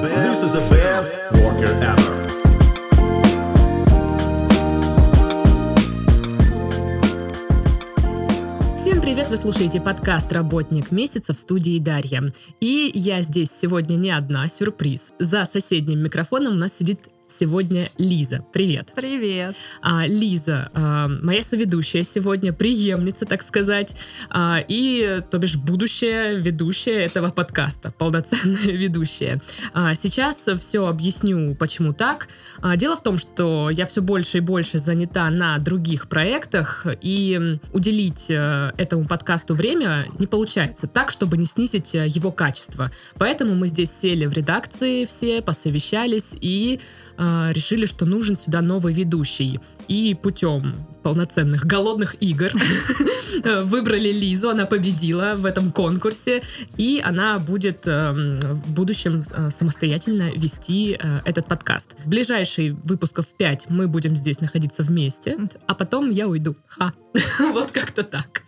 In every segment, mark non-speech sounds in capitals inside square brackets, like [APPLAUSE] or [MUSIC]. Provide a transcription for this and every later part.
This is the best worker ever. Всем привет! Вы слушаете подкаст «Работник месяца» в студии Дарья. И я здесь сегодня не одна, сюрприз. За соседним микрофоном у нас сидит сегодня Лиза. Привет. Привет. А, Лиза, а, моя соведущая сегодня, преемница, так сказать, а, и, то бишь, будущая ведущая этого подкаста, полноценная [LAUGHS] ведущая. А, сейчас все объясню, почему так. А, дело в том, что я все больше и больше занята на других проектах, и уделить э, этому подкасту время не получается так, чтобы не снизить э, его качество. Поэтому мы здесь сели в редакции все, посовещались и э, решили, что нужен сюда новый ведущий. И путем полноценных голодных игр [LAUGHS] выбрали Лизу, она победила в этом конкурсе, и она будет э, в будущем э, самостоятельно вести э, этот подкаст. В ближайшие выпусков 5 мы будем здесь находиться вместе, а потом я уйду. Ха. [LAUGHS] вот как-то так.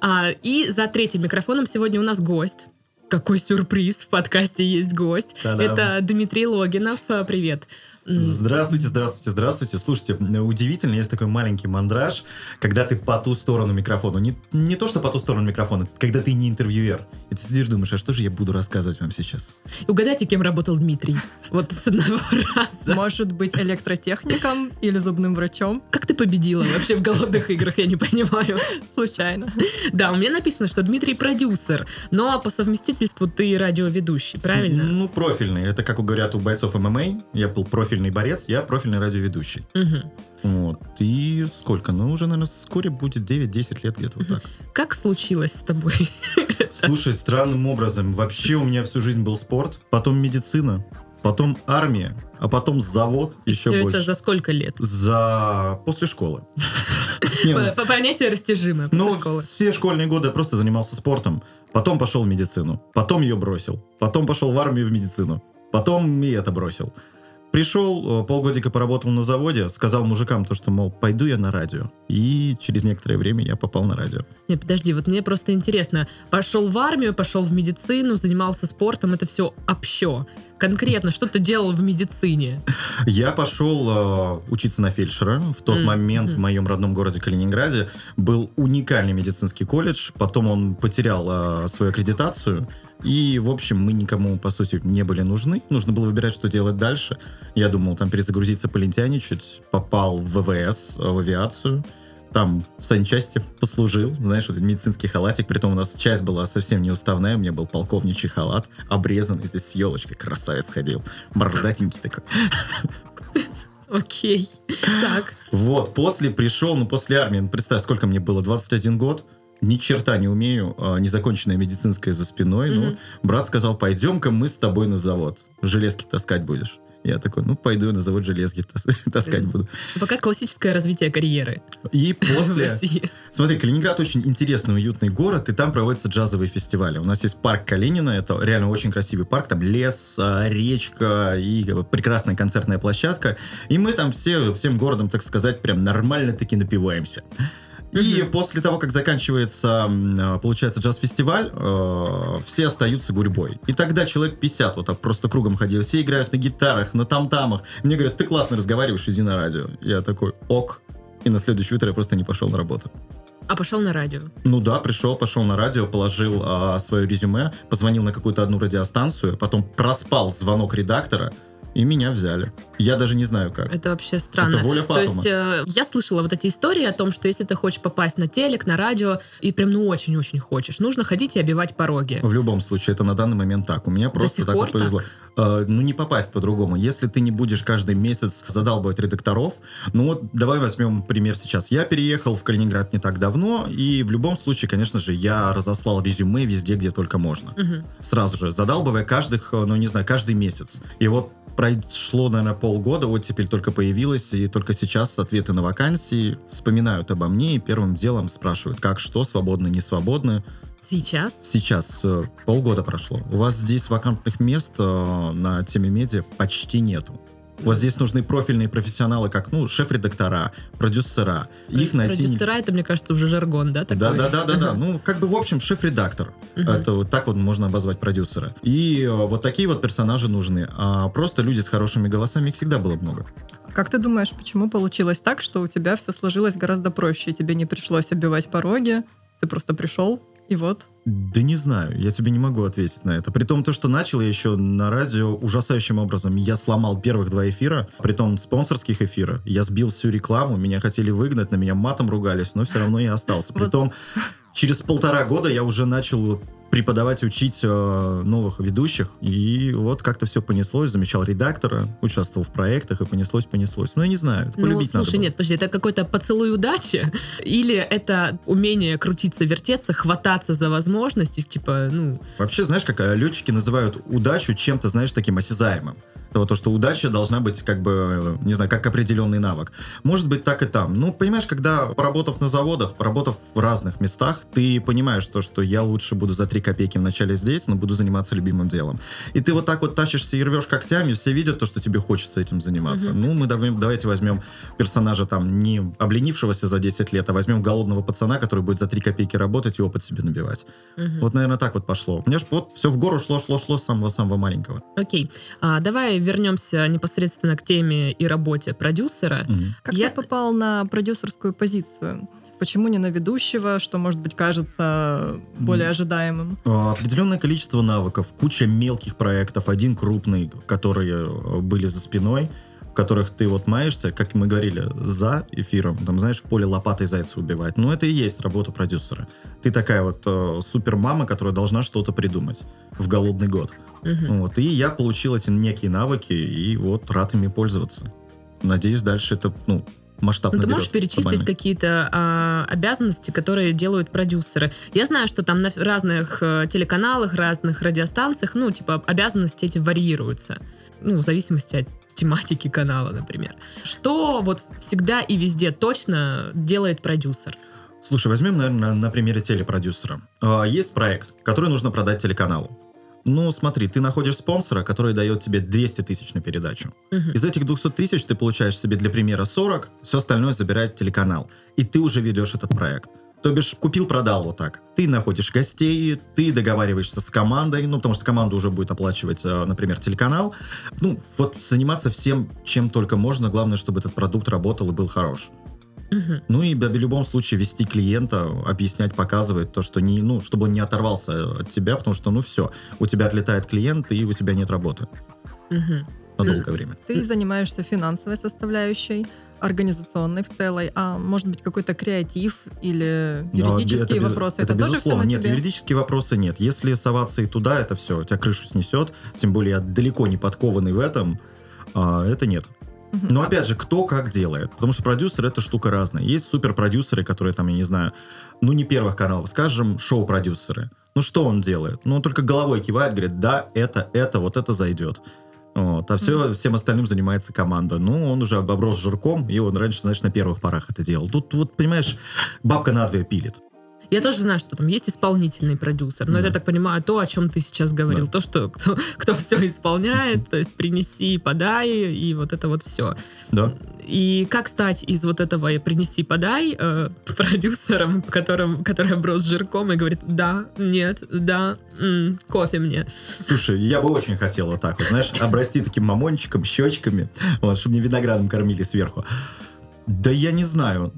А, и за третьим микрофоном сегодня у нас гость. Какой сюрприз, в подкасте есть гость. Та-дам. Это Дмитрий Логинов. А, Привет. Здравствуйте, здравствуйте, здравствуйте. Слушайте, удивительно, есть такой маленький мандраж, когда ты по ту сторону микрофона. Не, не то, что по ту сторону микрофона, когда ты не интервьюер. И ты сидишь, думаешь, а что же я буду рассказывать вам сейчас? Угадайте, кем работал Дмитрий. Вот с одного [LAUGHS] раза. Может быть электротехником или зубным врачом? Как ты победила вообще в голодных играх, я не понимаю. Случайно. Да, у меня написано, что Дмитрий продюсер, но по совместительству ты радиоведущий, правильно? Ну, профильный. Это, как говорят у бойцов ММА. Я был профильный борец, я профильный радиоведущий. Мгм. Вот. И сколько? Ну, уже, наверное, вскоре будет 9-10 лет где-то вот так. Как случилось с тобой? Слушай, странным образом. Вообще у меня всю жизнь был спорт, потом медицина, потом армия, а потом завод И еще все больше. это за сколько лет? За... После школы. [LAUGHS] Ну, По, по понятию растяжимое после Ну, все школьные годы я просто занимался спортом. Потом пошел в медицину. Потом ее бросил. Потом пошел в армию в медицину. Потом и это бросил. Пришел, э, полгодика поработал на заводе, сказал мужикам то, что, мол, пойду я на радио. И через некоторое время я попал на радио. Не, подожди, вот мне просто интересно. Пошел в армию, пошел в медицину, занимался спортом, это все общо. Конкретно, что ты делал в медицине? Я пошел э, учиться на фельдшера. В тот М, момент в моем родном городе Калининграде был уникальный медицинский колледж. Потом он потерял э, свою аккредитацию. И, в общем, мы никому, по сути, не были нужны. Нужно было выбирать, что делать дальше. Я думал, там, перезагрузиться, полентяничать. Попал в ВВС, э, в авиацию. Там в санчасти послужил, знаешь, вот медицинский халатик. Притом у нас часть была совсем не уставная. У меня был полковничий халат, обрезанный здесь с елочкой. Красавец ходил. Бородатенький такой. Окей. Так. Вот, после пришел, ну, после армии, ну, представь, сколько мне было, 21 год, ни черта не умею, а, незаконченная медицинская за спиной, ну, Мгм. брат сказал, пойдем-ка мы с тобой на завод, железки таскать будешь. Я такой, ну, пойду на завод железки тас- [LAUGHS] таскать буду. Пока классическое развитие карьеры И [LAUGHS] после... Смотри, Калининград очень интересный, уютный город, и там проводятся джазовые фестивали. У нас есть парк Калинина, это реально очень красивый парк, там лес, а, речка и прекрасная концертная площадка. И мы там все, всем городом, так сказать, прям нормально-таки напиваемся. И Мгм. после того, как заканчивается, а, получается, джаз-фестиваль, э, все остаются гурьбой. И тогда человек 50 вот так просто кругом ходил. Все играют на гитарах, на там-тамах. Мне говорят, ты классно разговариваешь, иди на радио. Я такой, ок. И на следующее утро я просто не пошел на работу. А пошел на радио. Ну да, пришел, пошел на радио, положил а, свое резюме, позвонил на какую-то одну радиостанцию, потом проспал звонок редактора, и меня взяли. Я даже не знаю как. Это вообще странно. Это воля То есть э, я слышала вот эти истории о том, что если ты хочешь попасть на телек, на радио, и прям ну очень-очень хочешь, нужно ходить и обивать пороги. В любом случае, это на данный момент так. У меня просто так вот повезло. Э, ну, не попасть по-другому. Если ты не будешь каждый месяц задалбывать редакторов, ну вот давай возьмем пример сейчас. Я переехал в Калининград не так давно, и в любом случае, конечно же, я разослал резюме везде, где только можно. Мгм. сразу же, задалбывая каждых, э, ну не знаю, каждый месяц. И вот прошло, наверное, полгода, вот теперь только появилось, и только сейчас ответы на вакансии вспоминают обо мне и первым делом спрашивают, как, что, свободно, не свободно. Сейчас? Сейчас э, полгода прошло. У вас здесь вакантных мест э, на теме медиа почти нету. Вот здесь нужны профильные профессионалы, как, ну, шеф-редактора, продюсера. Их найти... Продюсера, это, мне кажется, уже жаргон, да, такой? Да, да, да, да, да. Ну, как бы, в общем, шеф-редактор. Это вот так вот можно обозвать продюсера. И э, вот такие вот персонажи нужны. А просто люди с хорошими голосами их всегда было много. Как ты думаешь, почему получилось так, что у тебя все сложилось гораздо проще? Тебе не пришлось оббивать пороги, ты просто пришел, и вот. Да не знаю, я тебе не могу ответить на это. При том, то, что начал я еще на радио ужасающим образом. Я сломал первых два эфира, при том спонсорских эфира. Я сбил всю рекламу, меня хотели выгнать, на меня матом ругались, но все равно я остался. При том, через полтора года я уже начал преподавать, учить э, новых ведущих, и вот как-то все понеслось, замечал редактора, участвовал в проектах, и понеслось, понеслось. Ну, я не знаю, это Ну, полюбить надо слушай, было. нет, подожди, это какой-то поцелуй удачи? [LAUGHS] Или это умение крутиться, вертеться, хвататься за возможности, типа, ну, Вообще, знаешь, как э, летчики называют удачу чем-то, знаешь, таким осязаемым. Это вот то, что удача должна быть, как бы, не знаю, как определенный навык. Может быть, так и там. Ну, понимаешь, когда, поработав на заводах, поработав в разных местах, ты понимаешь то, что я лучше буду за три копейки вначале здесь, но буду заниматься любимым делом. И ты вот так вот тащишься и рвешь когтями, все видят то, что тебе хочется этим заниматься. Мгм. Ну, мы дав- давайте возьмем персонажа там не обленившегося за 10 лет, а возьмем голодного пацана, который будет за три копейки работать и опыт себе набивать. мгм. Вот, наверное, так вот пошло. У меня ж вот все в гору шло, шло, шло с самого-самого маленького. окей. А, давай вернемся непосредственно к теме и работе продюсера. Мгм. Как Я- ты попал на продюсерскую позицию? Почему не на ведущего, что, может быть, кажется более ожидаемым? А, Определенное количество навыков, куча мелких проектов, один крупный, которые э, были за спиной, в которых ты вот маешься, как мы говорили, за эфиром, там, знаешь, в поле лопатой зайца убивать. Ну, это и есть работа продюсера. Ты такая вот э, супермама, которая должна что-то придумать в голодный год. Мгм. Вот. И я получил эти некие навыки, и вот рад ими пользоваться. Надеюсь, дальше это, ну, масштаб Ну, ты можешь перечислить какие-то а, обязанности, которые делают продюсеры? Я знаю, что там на разных э, телеканалах, разных радиостанциях, ну, типа, обязанности эти варьируются. Ну, в зависимости от тематики канала, например. Что вот всегда и везде точно делает продюсер? Слушай, возьмем, наверное, на, примере телепродюсера. А, Есть проект, который нужно продать телеканалу. Ну, смотри, ты находишь спонсора, который дает тебе 200 тысяч на передачу. Мгм. Из этих 200 тысяч ты получаешь себе для примера 40, все остальное забирает телеканал. И ты уже ведешь этот проект. То бишь, купил-продал вот так. Ты находишь гостей, ты договариваешься с командой, ну, потому что команда уже будет оплачивать, э, например, телеканал. Ну, вот заниматься всем, чем только можно. Главное, чтобы этот продукт работал и был хорош. Ну и в любом случае вести клиента, объяснять, показывать то, что не, ну, чтобы он не оторвался от тебя, потому что, ну, все, у тебя отлетает клиент, и у тебя нет работы Мгм. на долгое время. Ты занимаешься финансовой составляющей, организационной в целой, а может быть какой-то креатив или юридические это вопросы. Это, тоже все безусловно, на нет, тебе? юридические вопросы нет. Если соваться и туда, это все, у тебя крышу снесет, тем более я далеко не подкованный в этом, а, это нет. Но опять же, кто как делает. Потому что продюсер это штука разная. Есть суперпродюсеры, которые там, я не знаю, ну не первых каналов, скажем, шоу-продюсеры. Ну что он делает? Ну он только головой кивает, говорит, да, это, это, вот это зайдет. Вот. А все, всем остальным занимается команда. Ну, он уже оброс жирком, и он раньше, знаешь, на первых порах это делал. Тут вот, понимаешь, бабка надвое пилит. Я тоже знаю, что там есть исполнительный продюсер, но Да. это, я так понимаю, то, о чем ты сейчас говорил. То, что кто, кто все исполняет, то есть принеси, подай, и вот это вот все. Да. И как стать из вот этого принеси, подай э, продюсером, которым, который оброс жирком и говорит, да, нет, да, м, кофе мне. Слушай, я бы очень хотел вот так вот, знаешь, обрасти таким мамончиком, щечками, вот, чтобы мне виноградом кормили сверху. Да я не знаю.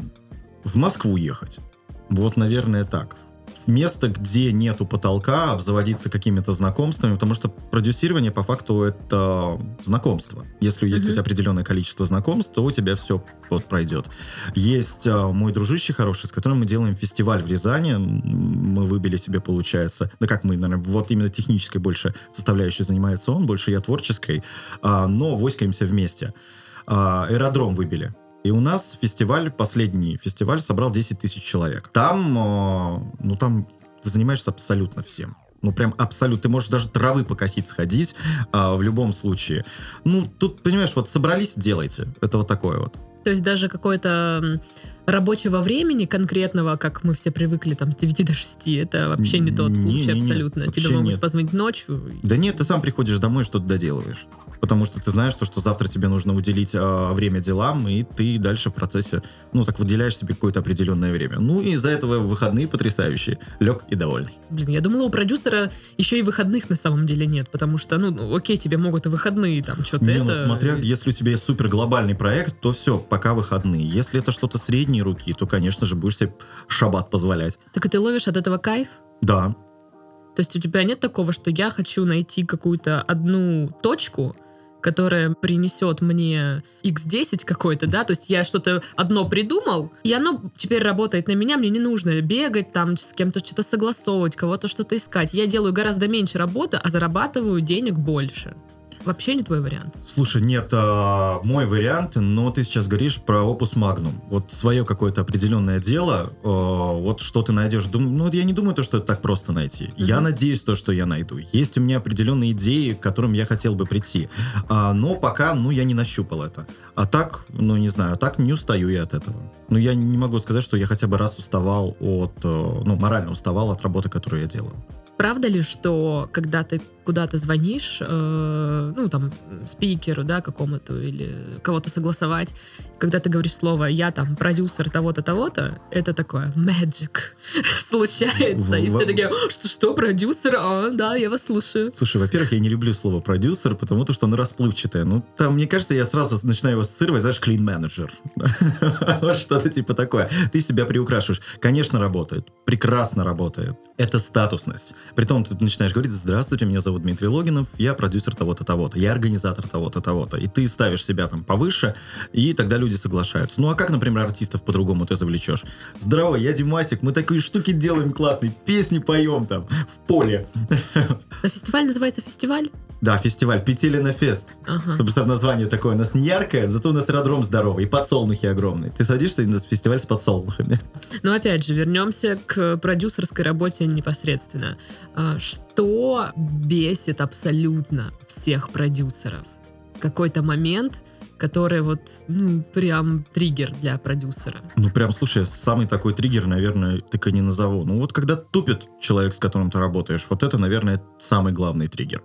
В Москву ехать. Вот, наверное, так. Место, где нету потолка, обзаводиться какими-то знакомствами, потому что продюсирование по факту это знакомство. Если есть у тебя определенное количество знакомств, то у тебя все вот пройдет. Есть а, мой дружище хороший, с которым мы делаем фестиваль в Рязани. Мы выбили себе, получается, да как мы, наверное, вот именно технической больше составляющей занимается он, больше я творческой, а, но воськаемся вместе. А, Аэродром выбили. И у нас фестиваль, последний фестиваль, собрал 10 тысяч человек. Там, а, ну там ты занимаешься абсолютно всем. Ну, прям абсолютно. Ты можешь даже травы покосить, сходить а, в любом случае. Ну, тут, понимаешь, вот собрались, делайте. Это вот такое вот. То есть даже какое-то рабочего времени конкретного, как мы все привыкли там с 9 до 6, это вообще не тот Не, случай не, не, абсолютно. вообще Тебе могут нет. позвонить ночью. Да нет, ты сам приходишь домой, что-то доделываешь. Потому что ты знаешь, что, что завтра тебе нужно уделить а, время делам, и ты дальше в процессе, ну, так выделяешь себе какое-то определенное время. Ну, и из-за этого выходные потрясающие. Лег и довольный. Блин, я думала, у продюсера еще и выходных на самом деле нет, потому что, ну, ну, окей, тебе могут и выходные там что-то Не, это... ну смотря, если у тебя есть супер глобальный проект, то все, пока выходные. Если это что-то средней руки, то, конечно же, будешь себе шаббат позволять. Так и ты ловишь от этого кайф? Да. То есть у тебя нет такого, что я хочу найти какую-то одну точку, которая принесет мне x10 какой-то, да, то есть я что-то одно придумал, и оно теперь работает на меня, мне не нужно бегать там, с кем-то что-то согласовывать, кого-то что-то искать. Я делаю гораздо меньше работы, а зарабатываю денег больше. Вообще не твой вариант. Слушай, нет, а, мой вариант, но ты сейчас говоришь про опус магнум. Вот свое какое-то определенное дело, а, вот что ты найдешь. Дум, ну, я не думаю, то, что это так просто найти. Я надеюсь, то, что я найду. Есть у меня определенные идеи, к которым я хотел бы прийти. А, но пока, ну, я не нащупал это. А так, ну, не знаю, а так не устаю я от этого. Ну, я не могу сказать, что я хотя бы раз уставал от, э, ну, морально уставал от работы, которую я делаю. Правда ли, что когда ты куда-то звонишь, э, ну, там, спикеру, да, какому-то, или кого-то согласовать, когда ты говоришь слово «я там продюсер того-то, того-то», это такое magic [LAUGHS] случается, и все такие «что, что, продюсер? А, да, я вас слушаю». Слушай, во-первых, я не люблю слово продюсер, потому что оно расплывчатое. Ну, там, мне кажется, я сразу начинаю его ассоциировать, знаешь, clean менеджер. [LAUGHS] Вот что-то типа такое. Ты себя приукрашиваешь. Конечно, работает. Прекрасно работает. Это статусность. Притом ты начинаешь говорить, здравствуйте, меня зовут Дмитрий Логинов, я продюсер того-то, того-то, я организатор того-то, того-то. И ты ставишь себя там повыше, и тогда люди соглашаются. Ну, а как, например, артистов по-другому ты завлечешь? Здорово, я Димасик, мы такие штуки делаем классные, песни поем там в поле. А фестиваль называется фестиваль? Да, фестиваль Петелина Фест. Ага. Ты представь, название такое у нас не яркое, зато у нас аэродром здоровый, и подсолнухи огромные. Ты садишься на фестиваль с подсолнухами. Но опять же, вернемся к продюсерской работе непосредственно. А, Что бесит абсолютно всех продюсеров? Какой-то момент, который вот, ну, прям триггер для продюсера. Ну, прям, слушай, самый такой триггер, наверное, так и не назову. Ну, вот когда тупит человек, с которым ты работаешь, вот это, наверное, самый главный триггер.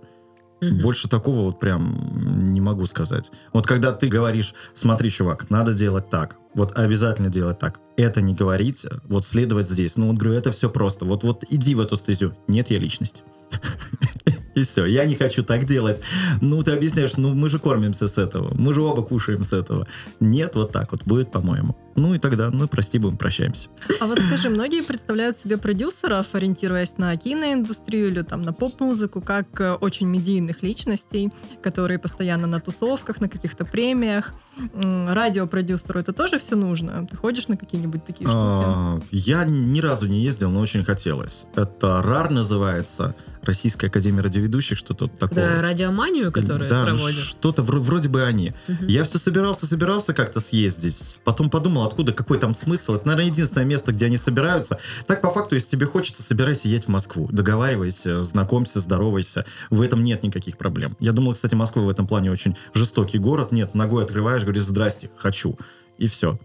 Мгм. Больше такого вот прям не могу сказать. Вот когда ты говоришь, смотри, чувак, надо делать так, вот обязательно делать так, это не говорить, вот следовать здесь. Ну, вот говорю, это все просто. Вот, вот иди в эту стезю. Нет, я личность. [LAUGHS] И все, я не хочу так делать. Ну, ты объясняешь, ну, мы же кормимся с этого, мы же оба кушаем с этого. Нет, вот так вот будет, по-моему. Ну, и тогда, ну, прости, будем, прощаемся. А вот скажи, многие представляют себе продюсеров, ориентируясь на киноиндустрию или там на поп-музыку, как э, очень медийных личностей, которые постоянно на тусовках, на каких-то премиях. Радиопродюсеру это тоже все нужно? Ты ходишь на какие-нибудь такие штуки? А, Я ни разу не ездил, но очень хотелось. Это РАР называется, Российская Академия Радиоведущих, что-то такое. Это радиоманию, которую да, проводят. что-то вро- вроде бы они. Мгм. Я все собирался, собирался как-то съездить. Потом подумал, откуда, какой там смысл. Это, наверное, единственное место, где они собираются. Так, по факту, если тебе хочется, собирайся едь в Москву. Договаривайся, знакомься, здоровайся. В этом нет никаких проблем. Я думал, кстати, Москва в этом плане очень жестокий город. Нет, ногой открываешь, говоришь, здрасте, хочу. И все.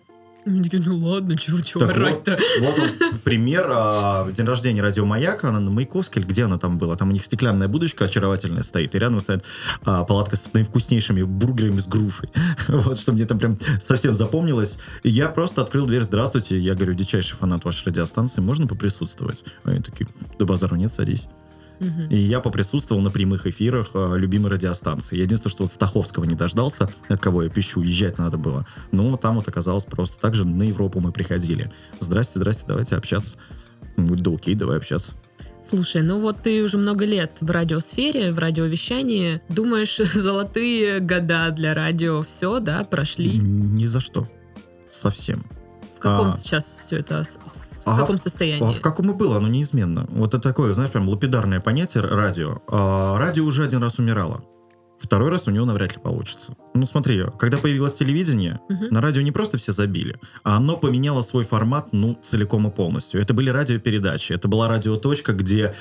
Они такие, ну ладно, чего, чего Так вот, орать-то? вот он, пример. а, День рождения радио Маяк, она на Маяковской, или где она там была? Там у них стеклянная будочка очаровательная стоит, и рядом стоит а, палатка с наивкуснейшими бургерами с грушей. [LAUGHS] Вот, что мне там прям совсем запомнилось. И я просто открыл дверь, здравствуйте, я говорю, дичайший фанат вашей радиостанции, можно поприсутствовать? Они такие, до базару нет, садись. И я поприсутствовал на прямых эфирах э, любимой радиостанции. Единственное, что вот Стаховского не дождался, от кого я пищу, езжать надо было. Но там вот оказалось просто так же на Европу мы приходили. Здрасте, здрасте, давайте общаться. Говорит, да окей, давай общаться. Слушай, ну вот ты уже много лет в радиосфере, в радиовещании. Думаешь, [LAUGHS] золотые года для радио все, да, прошли? Ни за что. Совсем. В каком А. сейчас все это, в А- каком А состоянии? в каком и было, оно неизменно. Вот это такое, знаешь, прям лапидарное понятие радио. А, радио уже один раз умирало. Второй раз у него навряд ли получится. Ну смотри, когда появилось телевидение, Мгм. на радио не просто все забили, а оно поменяло свой формат, ну, целиком и полностью. Это были радиопередачи, это была радиоточка, где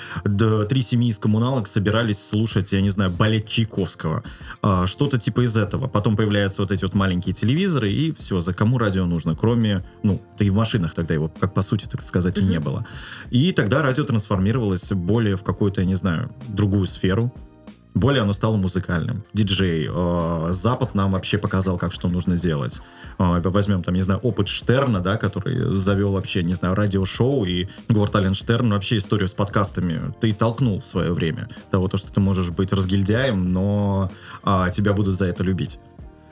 три семьи из коммуналок собирались слушать, я не знаю, балет Чайковского. А, что-то типа из этого. Потом появляются вот эти вот маленькие телевизоры, и все, за кому радио нужно, кроме, ну, да и в машинах тогда его, как по сути, так сказать, и не было. И тогда радио трансформировалось более в какую-то, я не знаю, другую сферу. Более оно стало музыкальным. Диджей. э, Запад нам вообще показал, как что нужно делать. Э, Возьмем, там, не знаю, опыт Штерна, да, который завел вообще, не знаю, радиошоу, и Говард Штерн вообще историю с подкастами ты толкнул в свое время. Того, то, что ты можешь быть разгильдяем, но а, тебя будут за это любить.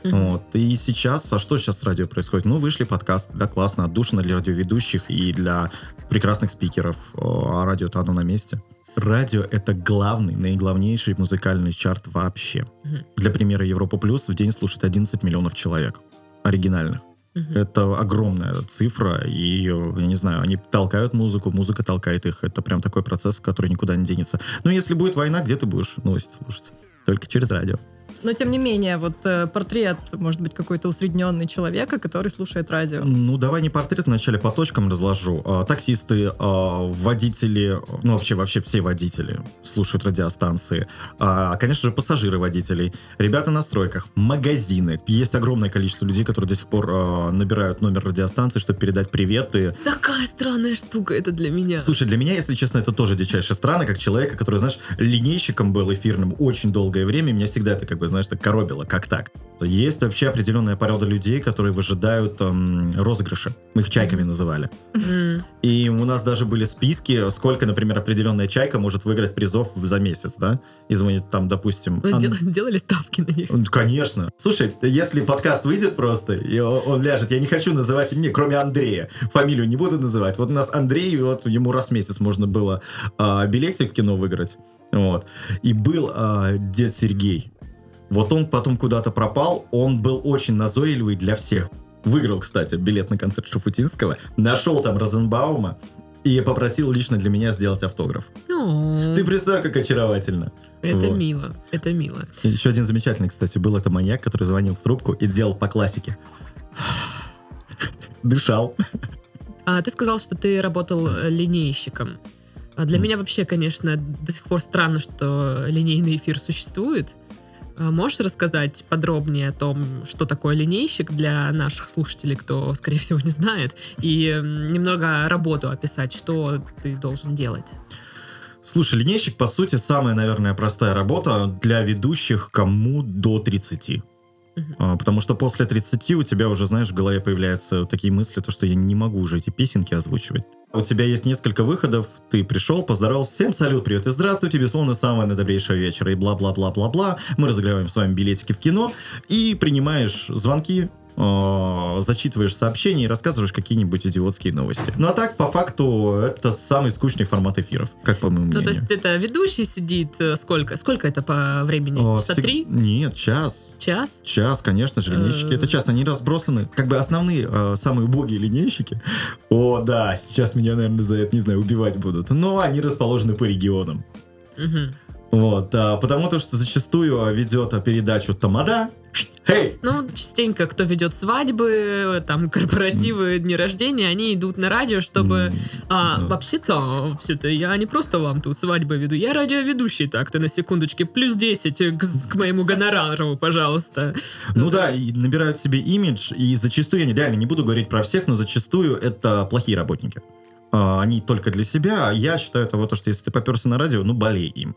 Мгм. Вот. И сейчас, а что сейчас с радио происходит? Ну, вышли подкасты, да, классно, отдушно для радиоведущих и для прекрасных спикеров, а радио-то оно на месте. Радио — это главный, наиглавнейший музыкальный чарт вообще. Мгм. Для примера, Европа Плюс в день слушает 11 миллионов человек оригинальных. Мгм. Это огромная цифра, и, э, я не знаю, они толкают музыку, музыка толкает их. Это прям такой процесс, который никуда не денется. Но если будет война, где ты будешь новости слушать? Только через радио. Но тем не менее, вот э, портрет, может быть, какой-то усредненный человека, который слушает радио. Ну, давай не портрет, вначале по точкам разложу. А, Таксисты, а, водители, ну, вообще, вообще все водители слушают радиостанции. А, Конечно же, пассажиры водителей, ребята на стройках, магазины. Есть огромное количество людей, которые до сих пор набирают номер радиостанции, чтобы передать приветы. Такая странная штука это для меня. Слушай, для меня, если честно, это тоже дичайше странно, как человека, который, знаешь, линейщиком был эфирным очень долгое время, меня всегда это, как бы, знаешь, так коробило, как так? Есть вообще определенная порода людей, которые выжидают эм, розыгрыши. Мы их чайками называли. М. И у нас даже были списки, сколько, например, определенная чайка может выиграть призов за месяц, да? И звонит там, допустим... Вы Ан- дел- делали ставки на них? Ну, Конечно. Слушай, если подкаст выйдет просто, и он, он ляжет, я не хочу называть имя, кроме Андрея. Фамилию не буду называть. Вот у нас Андрей, вот ему раз в месяц можно было а, билетик в кино выиграть. Вот. И был а, дед Сергей. Вот он потом куда-то пропал, он был очень назойливый для всех. Выиграл, кстати, билет на концерт Шафутинского, нашел там Розенбаума и попросил лично для меня сделать автограф. О, Ты представь, как очаровательно. Это Вот. мило, это мило. Еще один замечательный, кстати, был это маньяк, который звонил в трубку и делал по классике. [LAUGHS] Дышал. А ты сказал, что ты работал э, линейщиком. А для Мгм. меня вообще, конечно, до сих пор странно, что линейный эфир существует. А Можешь рассказать подробнее о том, что такое линейщик для наших слушателей, кто, скорее всего, не знает, и немного работу описать, что ты должен делать? Слушай, линейщик, по сути, самая, наверное, простая работа для ведущих, кому до 30. Мгм. А, Потому что после 30 у тебя уже, знаешь, в голове появляются такие мысли, то, что я не могу уже эти песенки озвучивать. У тебя есть несколько выходов, ты пришел, поздоровался, всем салют, привет и здравствуйте, безусловно, самого наидобрейшего вечера и бла-бла-бла-бла-бла. Мы разыгрываем с вами билетики в кино и принимаешь звонки, э, зачитываешь сообщения и рассказываешь какие-нибудь идиотские новости. Ну а так, по факту, это самый скучный формат эфиров, как по моему Ну, мнению. то есть это ведущий сидит э, сколько? Сколько это по времени? О, Часа всег- три? Нет, час. Час? Час, конечно же, линейщики. Э. Это час, они разбросаны. Как бы основные, э, самые убогие линейщики. О, да, сейчас меня, наверное, за это, не знаю, убивать будут. Но они расположены по регионам. Мгм. Вот, а, потому то, что зачастую а, ведет а, передачу Тамада. Эй! Ну, частенько, кто ведет свадьбы, там, корпоративы, дни рождения, они идут на радио, чтобы... М, А, да. вообще-то, вообще-то, я не просто вам тут свадьбы веду, я радиоведущий, так-то, на секундочке, плюс 10 к, к моему гонорару, пожалуйста. Ну да, и набирают себе имидж, и зачастую, я реально не буду говорить про всех, но зачастую это плохие работники. А, Они только для себя, а я считаю того, то, что если ты поперся на радио, ну болей им.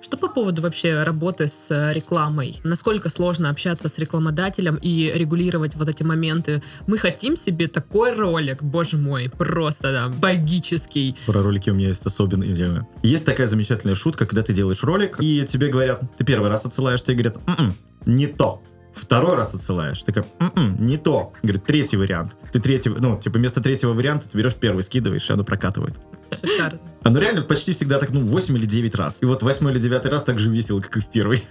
Что по поводу вообще работы с э, рекламой? Насколько сложно общаться с рекламодателем и регулировать вот эти моменты? Мы хотим себе такой ролик, боже мой, просто да, богический. Про ролики у меня есть особенные темы. Есть такая замечательная шутка, когда ты делаешь ролик, и тебе говорят, ты первый раз отсылаешь, тебе говорят, «М-м, не то. Второй раз отсылаешь, ты такая, «М-м, не то. Говорит, третий вариант. Ты третий, ну, типа, вместо третьего варианта ты берешь первый, скидываешь, и оно прокатывает. Шикарно. Оно реально почти всегда так, ну, 8 или 9 раз. И вот восьмой или девятый раз так же весело, как и в первый.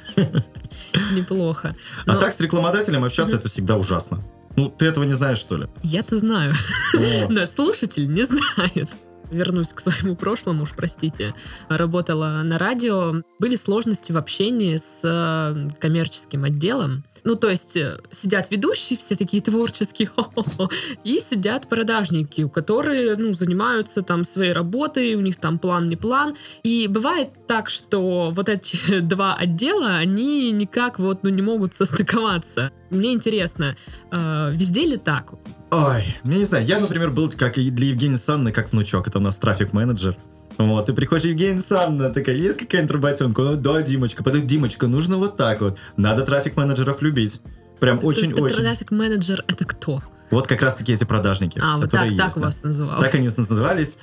Неплохо. А Но так с рекламодателем общаться Мгм. это всегда ужасно. Ну, ты этого не знаешь, что ли? Я-то знаю. Но слушатель не знает. Вернусь к своему [LAUGHS] прошлому, уж простите. Работала на радио. Были сложности в общении с э, коммерческим отделом. Ну, то есть э, сидят ведущие, все такие творческие, [LAUGHS] и сидят продажники, которые, ну, занимаются там своей работой, у них там план не план. И бывает так, что вот эти [LAUGHS] два отдела, они никак вот, ну, не могут состыковаться. Мне интересно, э, везде ли так? Ой, я не знаю, я, например, был, как и для Евгении Санны, как внучок. Это у нас трафик-менеджер. Вот, и приходишь, Евгения Александровна, такая, есть какая-нибудь работенка? Ну, да, Димочка, потом, Димочка, нужно вот так вот. Надо трафик-менеджеров любить. Прям очень-очень. Трафик-менеджер это кто? Вот как раз-таки эти продажники. А, вот так, так есть, у да. вас называлось. Так они назывались.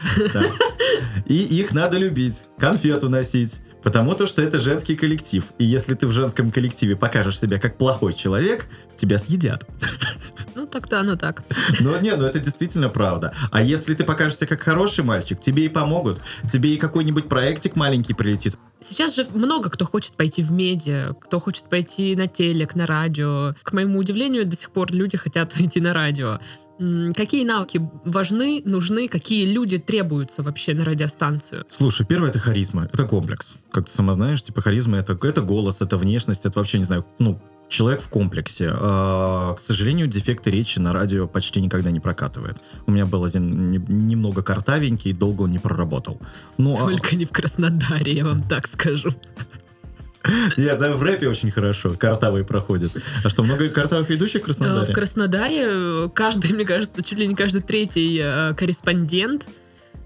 И их надо любить, конфету носить. Потому то, что это женский коллектив. И если ты в женском коллективе покажешь себя как плохой человек, тебя съедят. Ну, так-то оно так. [LAUGHS] Ну, не, ну это действительно правда. А если ты покажешься как хороший мальчик, тебе и помогут. Тебе и какой-нибудь проектик маленький прилетит. Сейчас же много кто хочет пойти в медиа, кто хочет пойти на телек, на радио. К моему удивлению, до сих пор люди хотят [LAUGHS] идти на радио. Какие навыки важны, нужны, какие люди требуются вообще на радиостанцию? Слушай, первое это харизма, это комплекс. Как ты сама знаешь, типа харизма это, это голос, это внешность, это вообще, не знаю, ну, человек в комплексе. А, к сожалению, дефекты речи на радио почти никогда не прокатывает. У меня был один не- немного картавенький, долго он не проработал. Ну, а- Только не в Краснодаре, я вам так скажу. я знаю, в рэпе очень хорошо картавые проходят. А что, много картавых ведущих в Краснодаре? В Краснодаре э, каждый, мне кажется, чуть ли не каждый третий э, корреспондент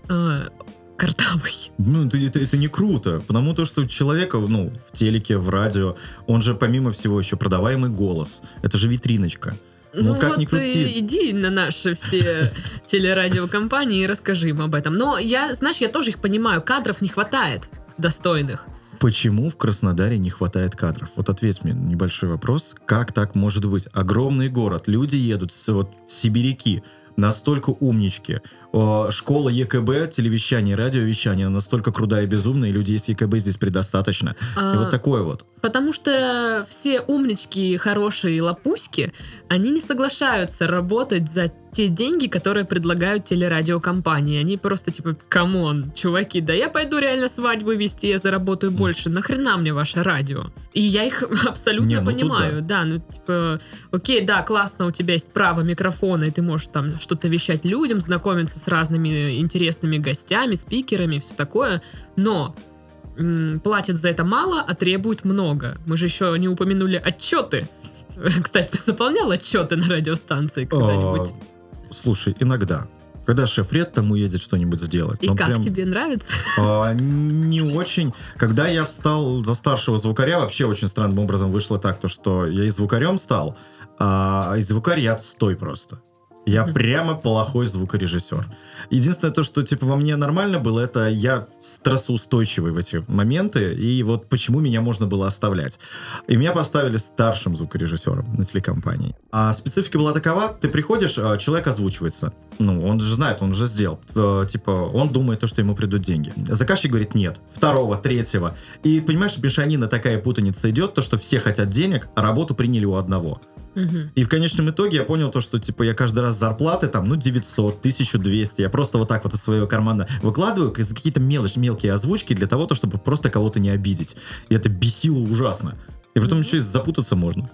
э, картавый. Ну, это, это, это не круто, потому то, что человека, ну, в телеке, в радио, он же помимо всего еще продаваемый голос. Это же витриночка. Ну, как вот ни крути. иди на наши все [LAUGHS] телерадиокомпании и расскажи им об этом. Но я, знаешь, я тоже их понимаю, кадров не хватает достойных. Почему в Краснодаре не хватает кадров? Вот ответь мне небольшой вопрос. Как так может быть? Огромный город, люди едут, вот, сибиряки, настолько умнички. О, школа ЕКБ, телевещание, радиовещание настолько крутая и безумная, и людей из ЕКБ здесь предостаточно. И А, вот такое вот. Потому что все умнички, хорошие лопуськи, они не соглашаются работать за те деньги, которые предлагают телерадиокомпании. Они просто типа, come on, чуваки, да я пойду реально свадьбы вести, я заработаю больше. Нахрена мне ваше радио? И я их [LAUGHS] абсолютно Не, ну понимаю. Да. ну типа, окей, да, классно, у тебя есть право микрофона, и ты можешь там что-то вещать людям, знакомиться с разными интересными гостями, спикерами, все такое. Но платят за это мало, а требуют много. Мы же еще не упомянули отчеты. [LAUGHS] Кстати, ты заполнял отчеты на радиостанции когда-нибудь? А, Слушай, иногда. Когда шеф Ред там уедет что-нибудь сделать. И как прям, тебе нравится? а, не очень. Когда я встал за старшего звукаря, вообще очень странным образом вышло так, то что я и звукарем стал, а и звукарь я отстой просто. Я прямо плохой звукорежиссер. Единственное то, что типа во мне нормально было, это я стрессоустойчивый в эти моменты, и вот почему меня можно было оставлять. И меня поставили старшим звукорежиссером на телекомпании. А специфика была такова, ты приходишь, а, человек озвучивается. Ну, он же знает, он уже сделал. Э, Типа, он думает то, что ему придут деньги. Заказчик говорит нет. Второго, третьего. И, понимаешь, мешанина такая путаница идет, то, что все хотят денег, а работу приняли у одного. И в конечном итоге я понял то, что, типа, я каждый раз зарплаты, там, ну, 900, 1200, я просто вот так вот из своего кармана выкладываю за какие-то мелочь, мелкие озвучки для того, то, чтобы просто кого-то не обидеть. И это бесило ужасно. И потом еще и запутаться можно.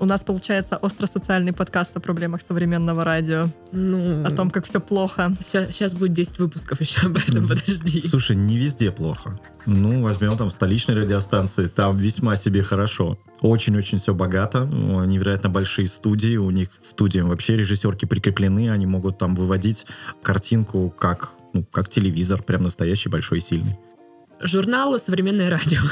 У нас получается остросоциальный подкаст о проблемах современного радио, Ну, о том, как все плохо. Сейчас будет 10 выпусков еще об этом, подожди. Слушай, не везде плохо. Ну, возьмем там столичные радиостанции, там весьма себе хорошо. Очень-очень все богато, ну, невероятно большие студии, у них студиям вообще режиссерки прикреплены, они могут там выводить картинку как, ну, как телевизор, прям настоящий большой и сильный. Журнал «Современное радио». [LAUGHS]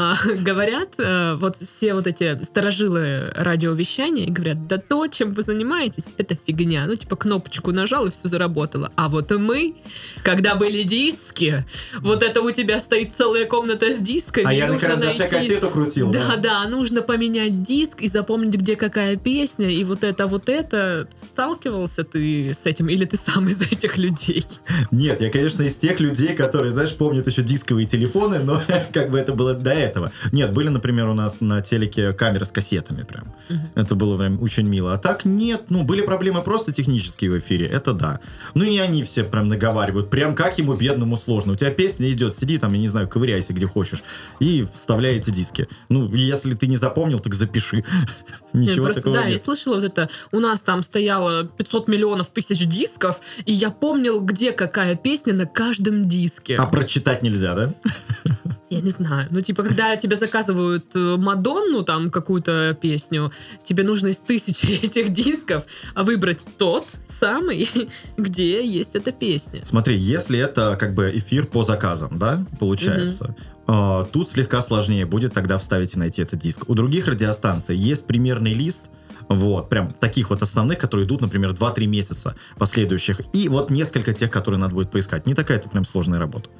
А, Говорят, э, вот все вот эти старожилы радиовещания и говорят, да то, чем вы занимаетесь, это фигня. Ну, типа, кнопочку нажал, и все заработало. А вот мы, когда были диски, вот это у тебя стоит целая комната с дисками, А я на карандаше кассету крутил. Да, да, нужно поменять диск и запомнить, где какая песня, и вот это, вот это. Сталкивался ты с этим, или ты сам из этих людей? Нет, я, конечно, из тех людей, которые, знаешь, помнят еще дисковые телефоны, но [LAUGHS] как бы это было до этого. Нет, были, например, у нас на телеке камеры с кассетами прям. Мгм. Это было прям очень мило. А так нет, ну, были проблемы просто технические в эфире, это да. Ну и они все прям наговаривают, прям как ему бедному сложно. У тебя песня идет, сиди там, я не знаю, ковыряйся где хочешь, и вставляй эти диски. Ну, если ты не запомнил, так запиши. [LAUGHS] Ничего просто, такого да, я нет. слышала вот это, у нас там стояло 500 миллионов тысяч дисков, и я помнил, где какая песня на каждом диске. А прочитать нельзя, да? Я не знаю. Ну, типа, когда тебе заказывают э, Мадонну, там, какую-то песню, тебе нужно из тысячи [LAUGHS] этих дисков выбрать тот самый, [LAUGHS] где есть эта песня. Смотри, если это как бы эфир по заказам, да, получается, а, тут слегка сложнее будет тогда вставить и найти этот диск. У других радиостанций есть примерный лист, вот, прям таких вот основных, которые идут, например, 2-3 месяца последующих, и вот несколько тех, которые надо будет поискать. Не такая-то прям сложная работа.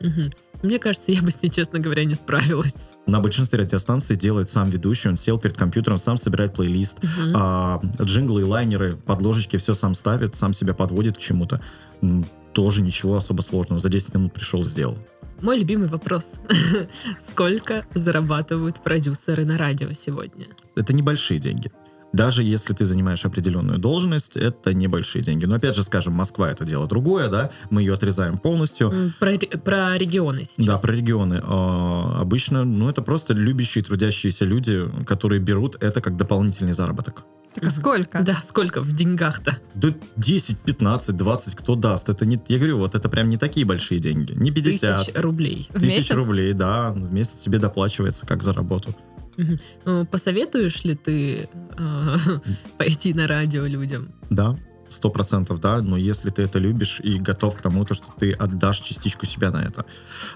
Мгм. Мне кажется, я бы с ней, честно говоря, не справилась. На большинстве радиостанций делает сам ведущий, он сел перед компьютером, сам собирает плейлист, Мгм. а, джинглы, лайнеры, подложечки, все сам ставит, сам себя подводит к чему-то. Тоже ничего особо сложного. За 10 минут пришел, сделал. Мой любимый вопрос. [LAUGHS] Сколько зарабатывают продюсеры на радио сегодня? Это небольшие деньги. Даже если ты занимаешь определенную должность, это небольшие деньги. Но опять же, скажем, Москва это дело другое, да, мы ее отрезаем полностью. Про, про регионы сейчас. Да, про регионы. А, обычно, ну, это просто любящие, трудящиеся люди, которые берут это как дополнительный заработок. Так а сколько? Да, сколько в деньгах-то? Да 10, 15, 20, кто даст. Это не, я говорю, вот это прям не такие большие деньги. Не 50. Тысяч рублей. В Тысяч месяц? рублей, да, в месяц тебе доплачивается как за работу. Ну, посоветуешь ли ты э, [LAUGHS] пойти на радио людям? Да, сто процентов, да, но если ты это любишь и готов к тому, то, что ты отдашь частичку себя на это.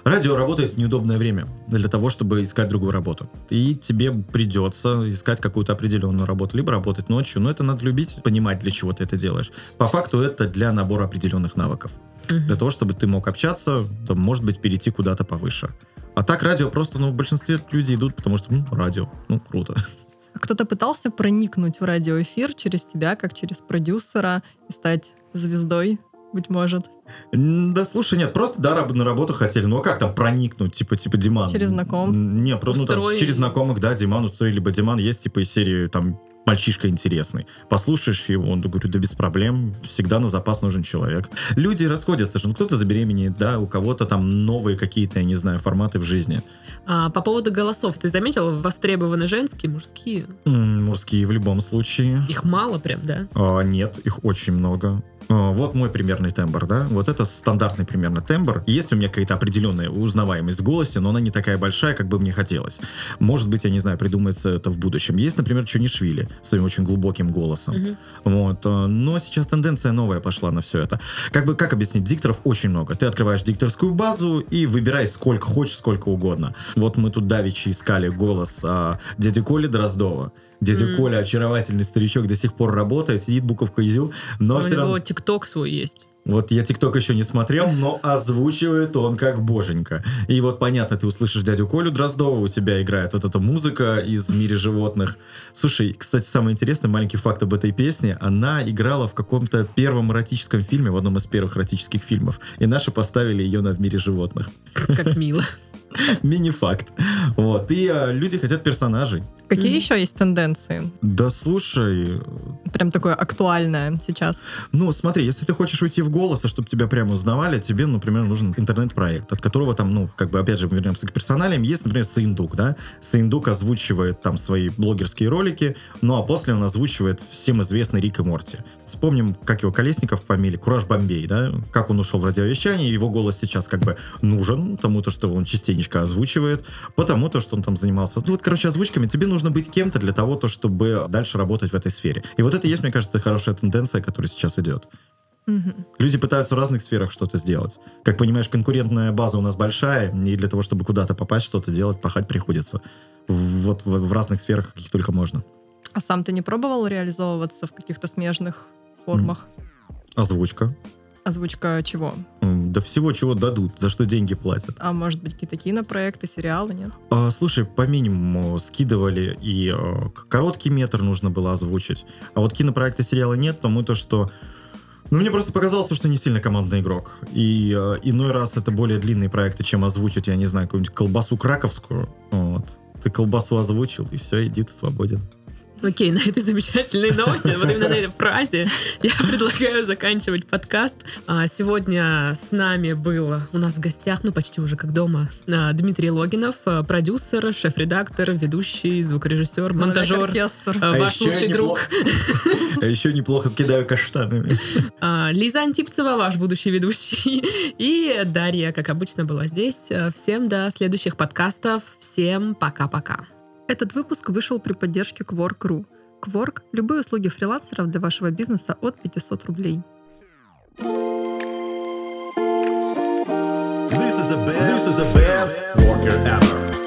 Радио работает в неудобное время для того, чтобы искать другую работу. И тебе придется искать какую-то определенную работу, либо работать ночью, но это надо любить, понимать, для чего ты это делаешь. По факту это для набора определенных навыков. Мгм. Для того, чтобы ты мог общаться, там, может быть, перейти куда-то повыше. А так радио просто, ну, в большинстве люди идут, потому что, ну, радио, ну, круто. А Кто-то пытался проникнуть в радиоэфир через тебя, как через продюсера, и стать звездой, быть может, Да слушай, нет, просто да, на работу хотели. Ну а как там проникнуть, типа, типа Диман? Через знакомств? М, Не, просто ну, там, через знакомых, да, Диман устроили, либо Диман есть типа из серии там мальчишка интересный. Послушаешь его, он говорит, да без проблем, всегда на запас нужен человек. Люди расходятся же, ну кто-то забеременеет, да, у кого-то там новые какие-то, я не знаю, форматы в жизни. А по поводу голосов, ты заметил, востребованы женские, мужские? М, Мужские в любом случае. Их мало прям, да? А, нет, их очень много. А, вот мой примерный тембр, да? Вот это стандартный примерно тембр. Есть у меня какая-то определенная узнаваемость в голосе, но она не такая большая, как бы мне хотелось. Может быть, я не знаю, придумается это в будущем. Есть, например, Чунишвили своим очень глубоким голосом. Мгм. Вот. а, Но сейчас тенденция новая пошла на все это. Как бы, как объяснить, дикторов очень много. Ты открываешь дикторскую базу и выбирай сколько хочешь, сколько угодно. Вот мы тут давичи искали голос а, дяди Коли Дроздова. Дядя М. Коля, очаровательный старичок, до сих пор работает, сидит буковка изю, но У все него равно... тикток свой есть. Вот я ТикТок еще не смотрел, но озвучивает он как боженька. И вот понятно, ты услышишь дядю Колю Дроздова, у тебя играет вот эта музыка из «В мире животных». Слушай, кстати, самый интересный маленький факт об этой песне, она играла в каком-то первом эротическом фильме, в одном из первых эротических фильмов. И наши поставили ее на «В мире животных». Как мило. [LAUGHS] Мини-факт. Вот. И а, люди хотят персонажей. Какие Мгм. еще есть тенденции? Да слушай, Прям такое актуальное сейчас. Ну, смотри, если ты хочешь уйти в голос, и чтобы тебя прямо узнавали, тебе, например, нужен интернет-проект, от которого там, ну, как бы, опять же, мы вернемся к персоналиям. Есть, например, Саиндук, да? Саиндук озвучивает там свои блогерские ролики, ну, а после он озвучивает всем известный Рик и Морти. Вспомним, как его Колесников фамилия, Кураж Бомбей, да? Как он ушел в радиовещание, его голос сейчас как бы нужен, тому то, что он частенечко озвучивает, потому то, что он там занимался. Ну, вот, короче, озвучками тебе нужно быть кем-то для того, то, чтобы дальше работать в этой сфере. И вот это есть, мне кажется, хорошая тенденция, которая сейчас идет. Мгм. Люди пытаются в разных сферах что-то сделать. Как понимаешь, конкурентная база у нас большая, и для того, чтобы куда-то попасть, что-то делать, пахать приходится. Вот в, в разных сферах, каких только можно. А сам ты не пробовал реализовываться в каких-то смежных формах? Озвучка. Озвучка чего? Да всего, чего дадут, за что деньги платят. А может быть, какие-то кинопроекты, сериалы, нет? А, слушай, по минимуму скидывали, и к- короткий метр нужно было озвучить. А вот кинопроекта сериала нет, потому то, что ну, мне просто показалось, что не сильно командный игрок. И э, иной раз это более длинные проекты, чем озвучить, я не знаю, какую-нибудь колбасу краковскую. Вот. Ты колбасу озвучил, и все, иди, ты свободен. Окей, на этой замечательной ноте, вот именно на этой фразе, я предлагаю заканчивать подкаст. А, Сегодня с нами был у нас в гостях, ну почти уже как дома, а, Дмитрий Логинов, а, продюсер, шеф-редактор, ведущий, звукорежиссер, монтажер, а, ваш лучший друг. А еще неплохо кидаю каштанами. Лиза Антипцева, ваш будущий ведущий. И Дарья, как обычно, была здесь. Всем до следующих подкастов. Всем пока-пока. Этот выпуск вышел при поддержке Quark.ru. Quark – любые услуги фрилансеров для вашего бизнеса от 500 рублей. This is the best worker ever.